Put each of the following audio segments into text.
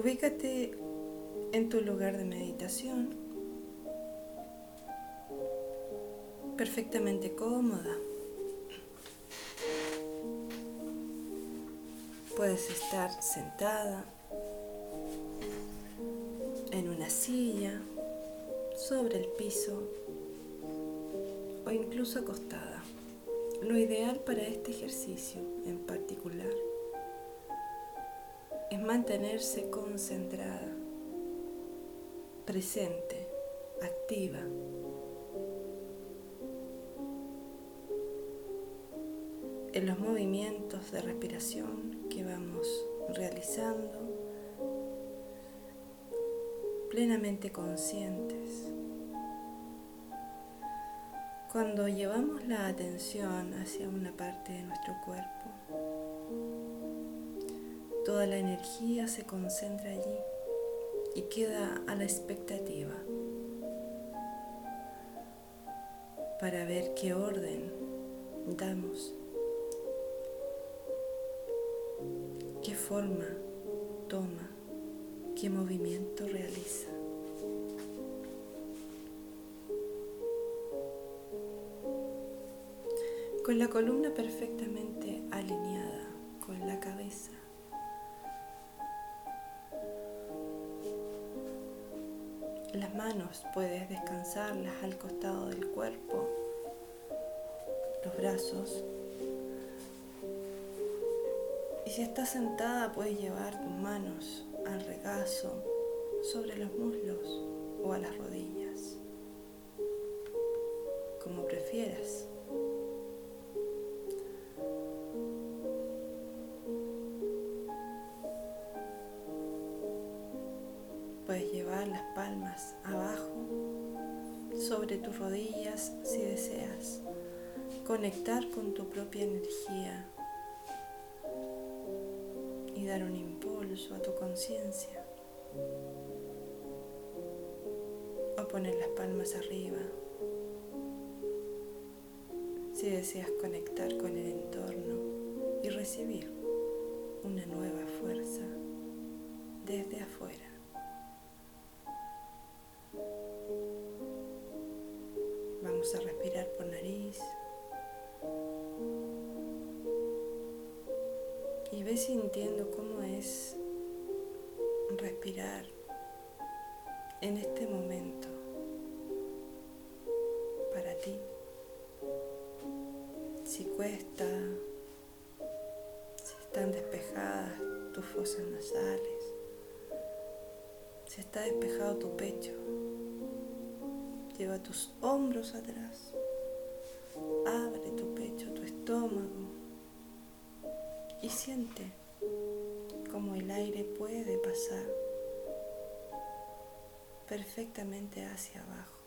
Ubícate en tu lugar de meditación, perfectamente cómoda. Puedes estar sentada en una silla, sobre el piso o incluso acostada. Lo ideal para este ejercicio en particular es mantenerse concentrada, presente, activa. en los movimientos de respiración que vamos realizando, plenamente conscientes. Cuando llevamos la atención hacia una parte de nuestro cuerpo, toda la energía se concentra allí y queda a la expectativa para ver qué orden damos, qué forma toma, qué movimiento realiza. Con la columna perfectamente alineada con la cabeza. Las manos puedes descansarlas al costado del cuerpo, los brazos. Y si estás sentada puedes llevar tus manos al regazo, sobre los muslos o a las rodillas, como prefieras. Las palmas abajo, sobre tus rodillas si deseas. Conectar con tu propia energía y dar un impulso a tu conciencia. O poner las palmas arriba si deseas conectar con el entorno y recibir una nueva fuerza desde afuera. Y ve sintiendo cómo es respirar en este momento para ti. Si cuesta, si están despejadas tus fosas nasales, si está despejado tu pecho. Lleva tus hombros atrás. Siente cómo el aire puede pasar perfectamente hacia abajo.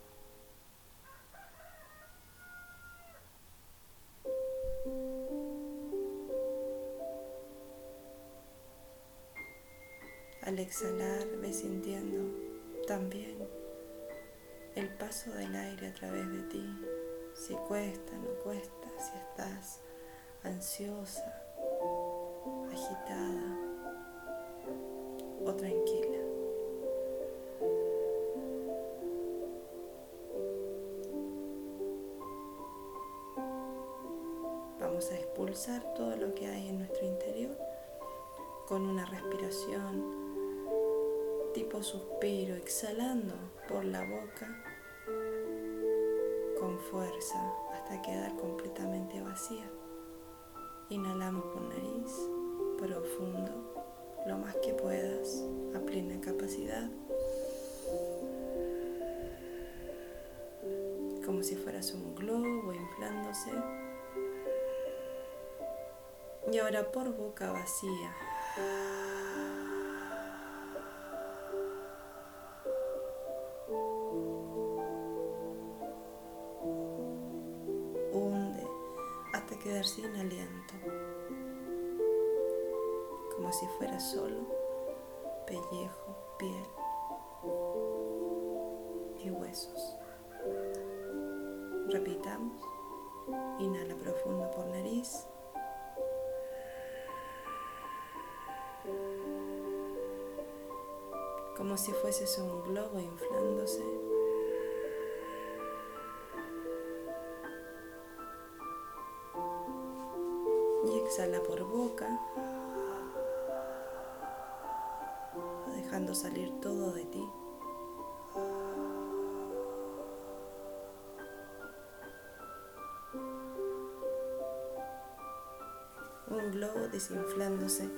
Al exhalar, ve sintiendo también el paso del aire a través de ti, si cuesta, no cuesta, si estás ansiosa, agitada o tranquila. Vamos a expulsar todo lo que hay en nuestro interior con una respiración tipo suspiro, exhalando por la boca con fuerza hasta quedar completamente vacía. Inhalamos por nariz, profundo, lo más que puedas, a plena capacidad. Como si fueras un globo inflándose. Y ahora por boca vacía. quedar sin aliento, si fuera solo pellejo, piel y huesos. Repitamos, inhala profundo por nariz. como si fueses un globo inflándose. Y exhala por boca, salir todo de ti. Un globo desinflándose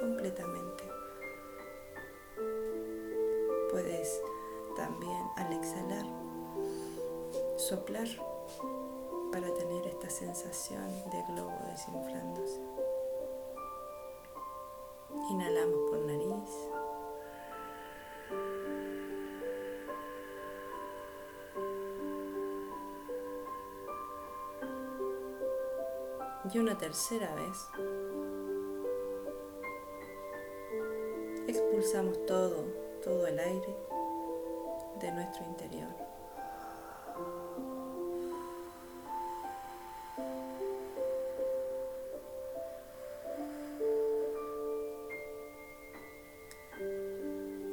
completamente. Puedes también al exhalar soplar para tener esta sensación de globo desinflándose. Inhalamos Y una tercera vez expulsamos todo, todo el aire de nuestro interior.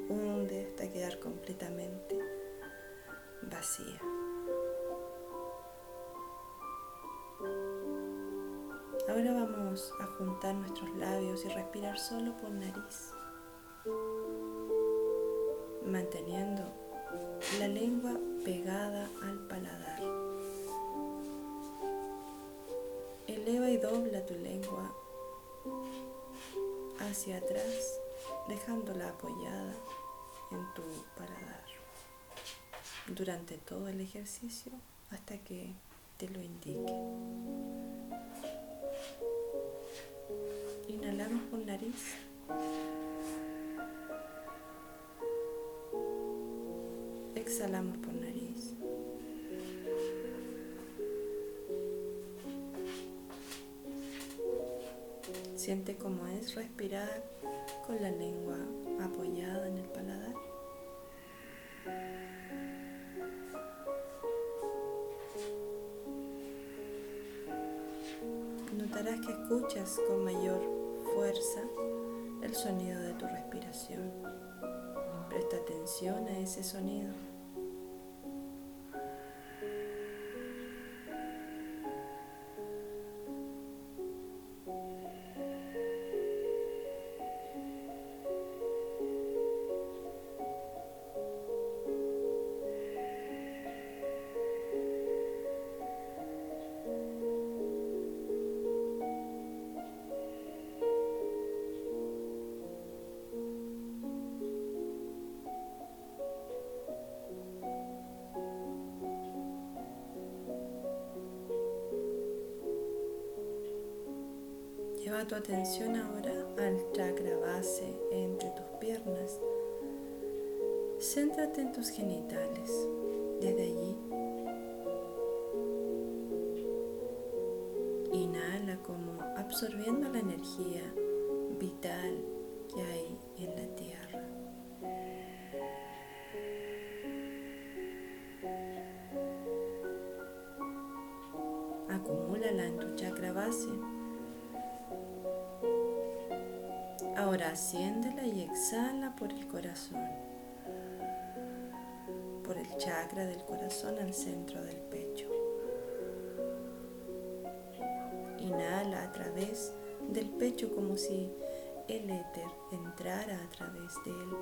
Hunde hasta quedar completamente vacía. Ahora vamos a juntar nuestros labios y respirar solo por nariz manteniendo la lengua pegada al paladar. Eleva y dobla tu lengua hacia atrás, dejándola apoyada en tu paladar durante todo el ejercicio hasta que te lo indique. Inhalamos por nariz. Exhalamos por nariz. Siente cómo es respirar con la lengua apoyada en el paladar. Notarás que escuchas con mayor fuerza el sonido de tu respiración. Presta atención a ese sonido. Lleva tu atención ahora al chakra base entre tus piernas. Céntrate en tus genitales. Desde allí, inhala como absorbiendo la energía vital que hay en la tierra. Acumúlala en tu chakra base Ahora asciéndela y exhala por el corazón, por el chakra del corazón al centro del pecho. Inhala a través del pecho como si el éter entrara a través de él.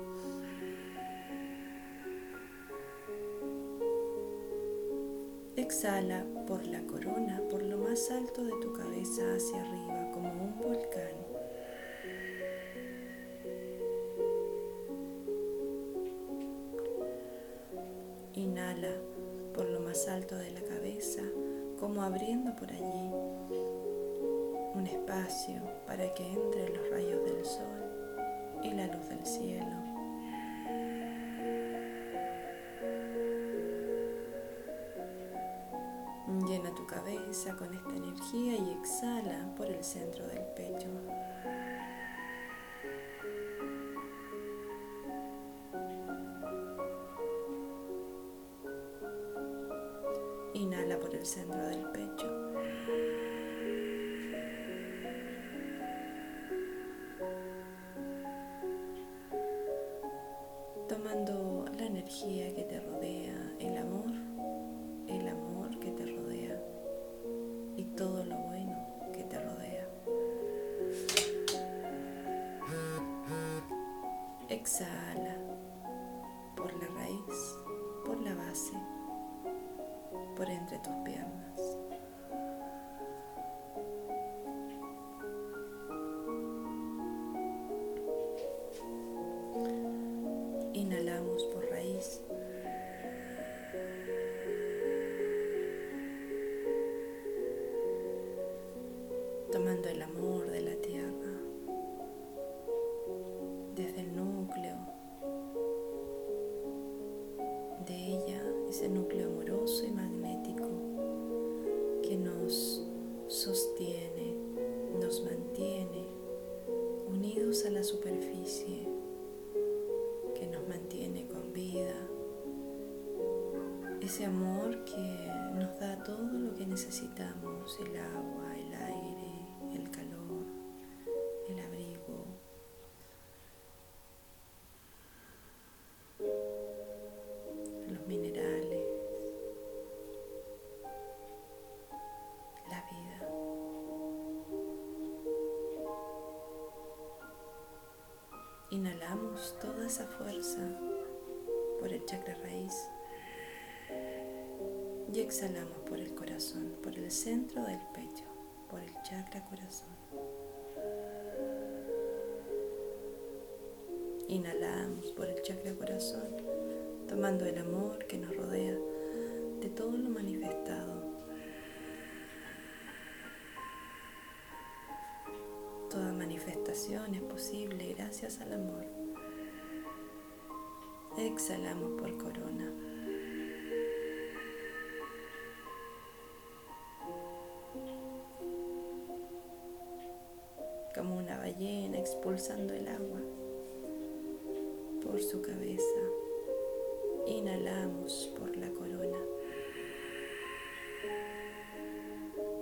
Exhala por la corona, por lo más alto de tu cabeza hacia arriba, como un volcán. De la cabeza, como abriendo por allí un espacio para que entre los rayos del sol y la luz del cielo. Llena tu cabeza con esta energía y exhala por el centro del pecho. Inhala por el centro del pecho. De ella, ese núcleo amoroso y magnético que nos sostiene, nos mantiene unidos a la superficie ese amor que nos da todo lo que necesitamos, el agua, Inhalamos por el chakra corazón, tomando el amor que nos rodea de todo lo manifestado. Toda manifestación es posible gracias al amor. Exhalamos por corona. Ballena expulsando el agua por su cabeza. Inhalamos por la corona,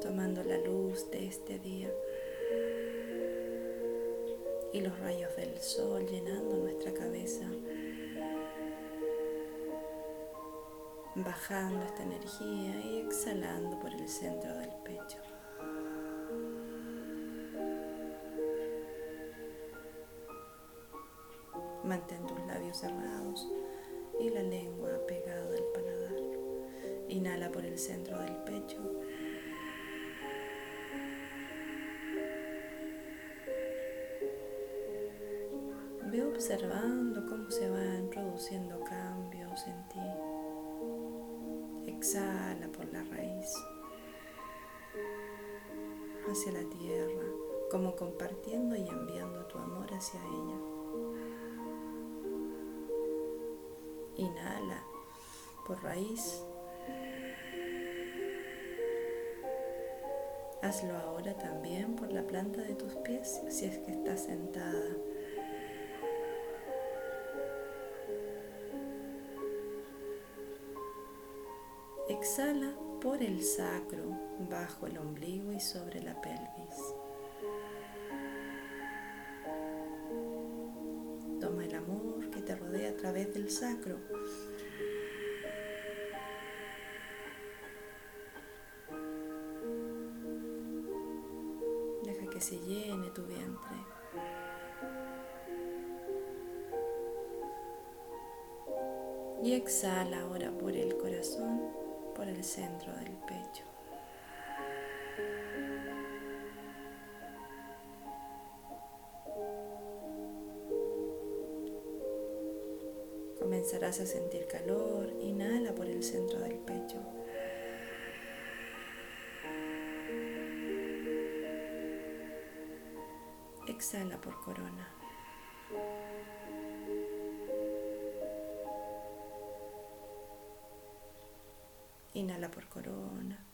tomando la luz de este día y los rayos del sol llenando nuestra cabeza, bajando esta energía y exhalando por el centro del pecho. Mantén tus labios cerrados y la lengua pegada al paladar. Inhala por el centro del pecho. Ve observando cómo se van produciendo cambios en ti. Exhala por la raíz hacia la tierra, como compartiendo y enviando tu amor hacia ella. Inhala por raíz. Hazlo ahora también por la planta de tus pies si es que estás sentada. Exhala por el sacro, bajo el ombligo y sobre la pelvis. Sacro. Deja que se llene tu vientre. Y exhala ahora por el corazón, por el centro del pecho. Comenzarás a sentir calor. Inhala por el centro del pecho. Exhala por corona. Inhala por corona.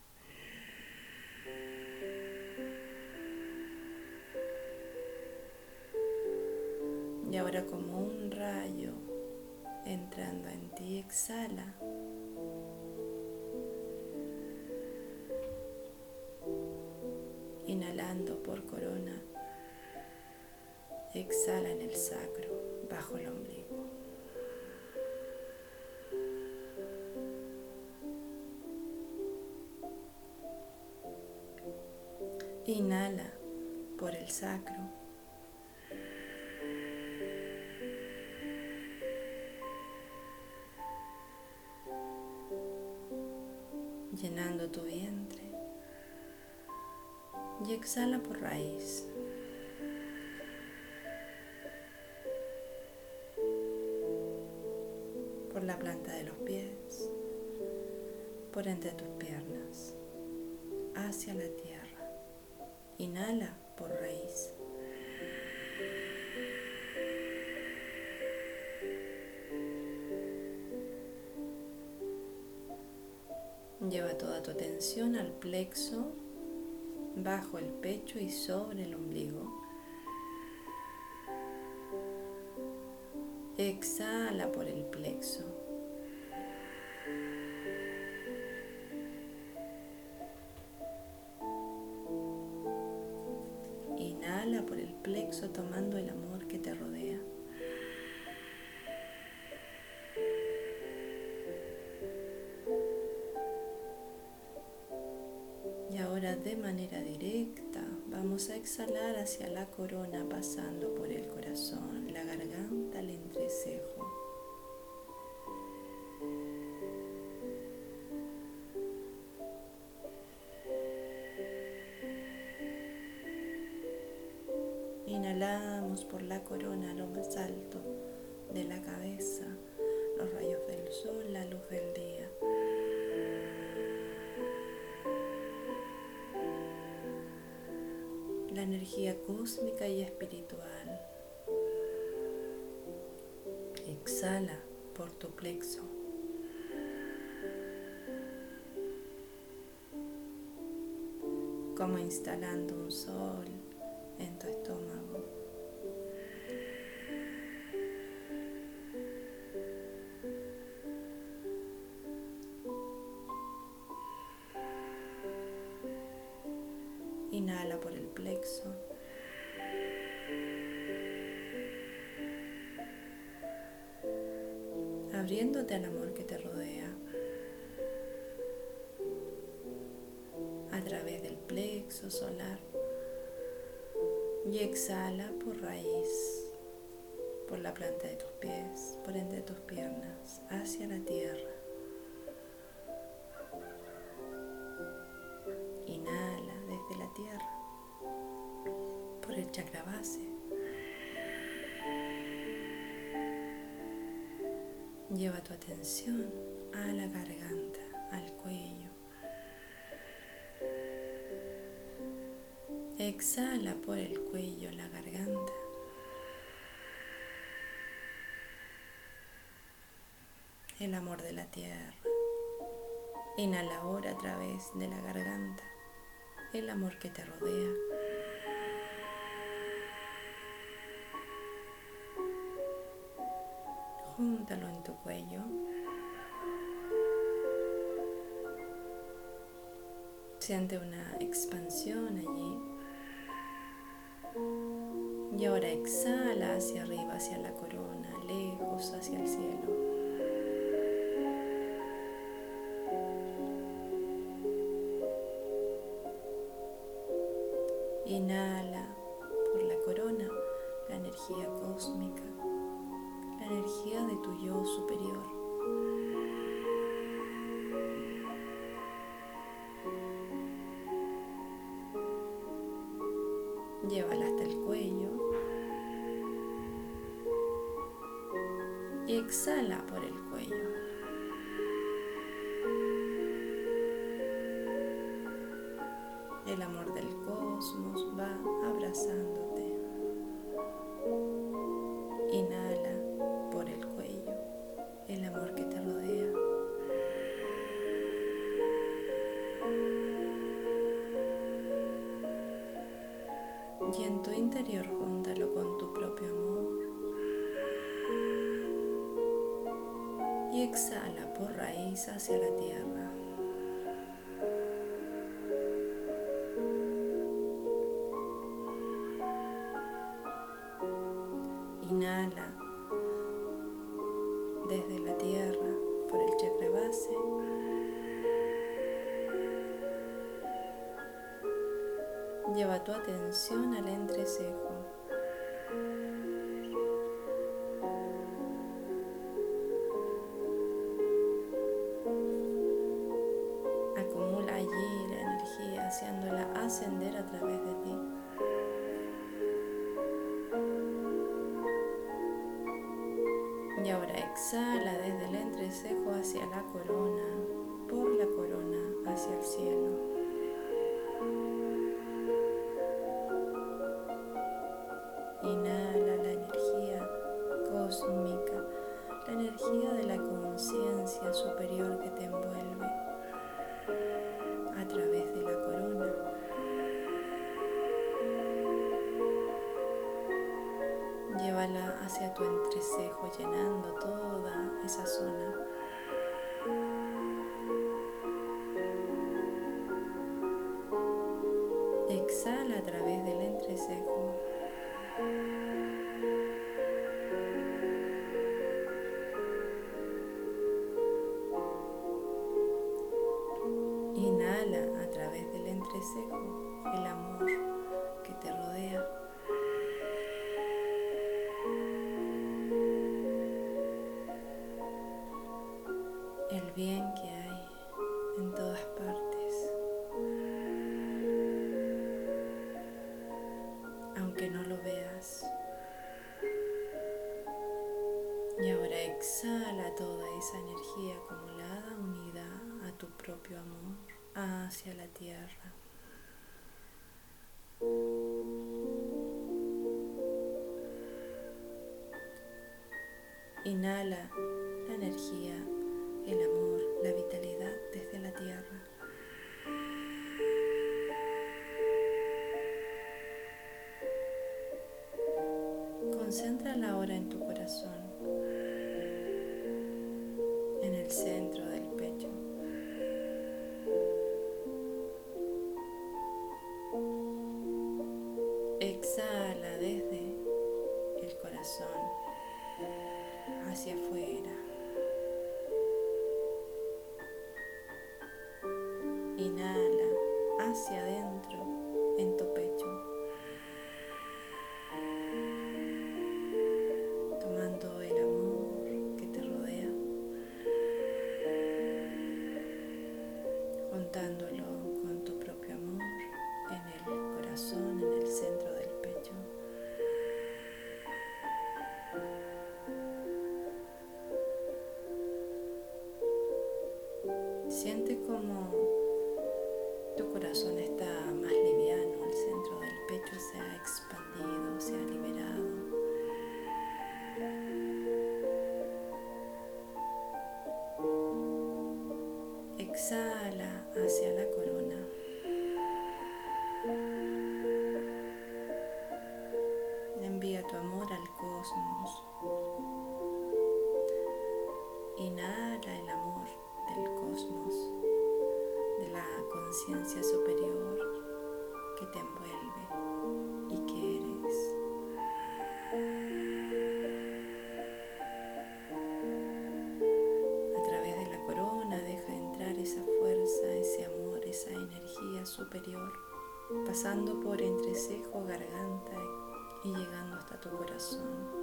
Y ahora como un rayo entrando en ti, exhala. Inhalando por corona, exhala en el sacro, bajo el ombligo. Inhala por el sacro llenando tu vientre. Y exhala por raíz. Por la planta de los pies, por entre tus piernas, hacia la tierra. Inhala por raíz. Al plexo, bajo el pecho y sobre el ombligo. Exhala por el plexo. De manera directa vamos a exhalar hacia la corona pasando por el corazón, la garganta, el entrecejo. La energía cósmica y espiritual. Exhala por tu plexo. Como instalando un sol en tu estómago. Abriéndote al amor que te rodea. A través del plexo solar. Y exhala por raíz, por la planta de tus pies, por entre tus piernas, hacia la tierra. tierra, por el chakra base. Lleva tu atención a la garganta, al cuello. Exhala por el cuello, la garganta. El amor de la tierra. Inhala ahora a través de la garganta el amor que te rodea. Júntalo en tu cuello. Siente una expansión allí. Y ahora exhala hacia arriba, hacia la corona, lejos, hacia el cielo. Inhala por la corona la energía cósmica, energía de tu yo superior. Llévala hasta el cuello y exhala por el cuello. El amor del cosmos va hacia la tierra. Inhala desde la tierra por el chakra base. Lleva tu atención al entrecejo. Energía de la conciencia superior que te envuelve a través de la corona. Llévala hacia tu entrecejo llenando toda esa zona. Aunque no lo veas. Y ahora exhala toda esa energía acumulada unida a tu propio amor hacia la tierra. Inhala la energía, el amor, la vitalidad desde la tierra. Concéntrala ahora en tu corazón, en el centro del pecho. Exhala desde el corazón hacia afuera. Inhala hacia adentro en tu Inhala el amor del cosmos, de la conciencia superior que te envuelve y que eres. A través de la corona deja entrar esa fuerza, ese amor, esa energía superior, pasando por entrecejo, garganta y llegando hasta tu corazón.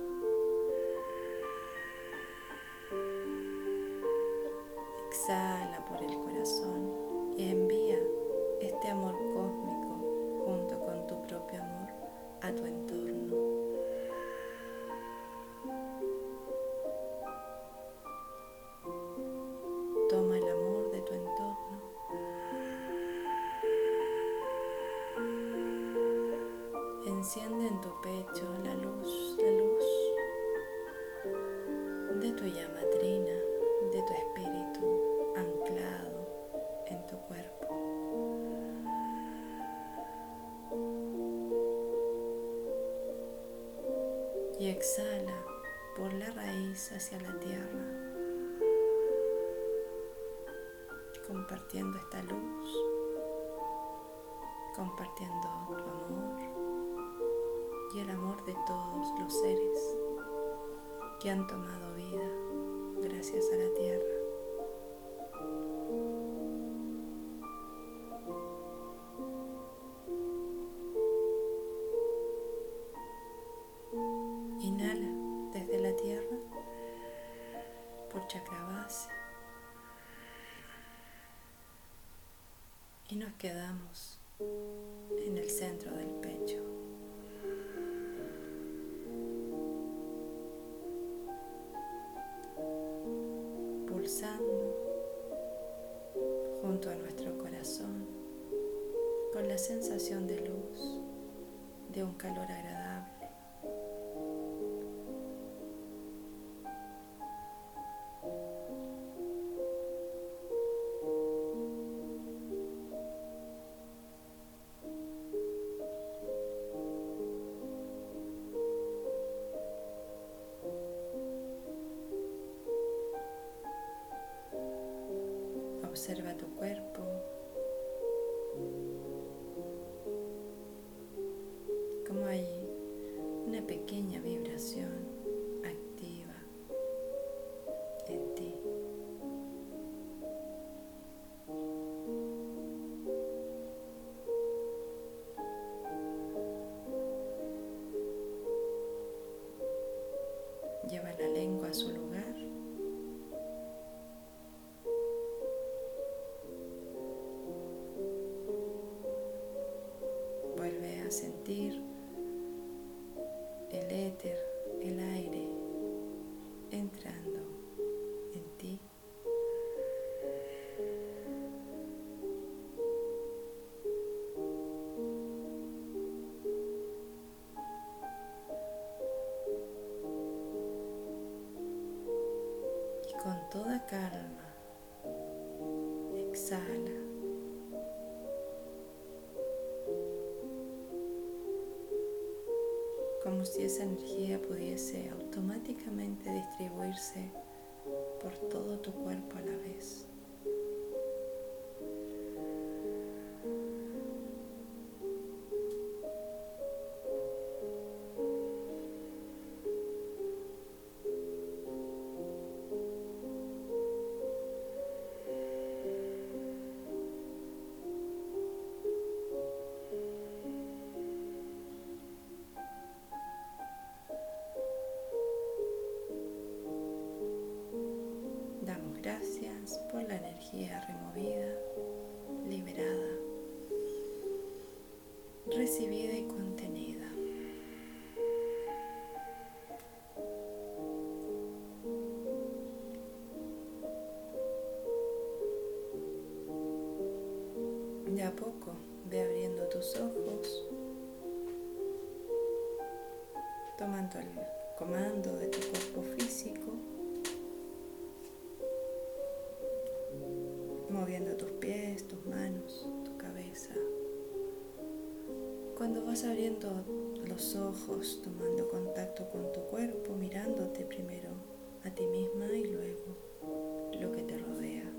Enciende en tu pecho la luz, la luz de tu llama trina, de tu espíritu anclado en tu cuerpo. Y exhala por la raíz hacia la tierra, compartiendo esta luz, compartiendo tu amor y el amor de todos los seres que han tomado vida gracias a la tierra. Inhala desde la tierra por chakra base y nos quedamos en el centro del pecho. Junto a nuestro corazón con la sensación de luz, de un calor agradable. Pequeña vibración como si esa energía pudiese automáticamente distribuirse por todo tu cuerpo a la vez. De a poco ve abriendo tus ojos, tomando el comando de tu cuerpo físico. moviendo tus pies, tus manos, tu cabeza. Cuando vas abriendo los ojos, tomando contacto con tu cuerpo, mirándote primero a ti misma y luego lo que te rodea.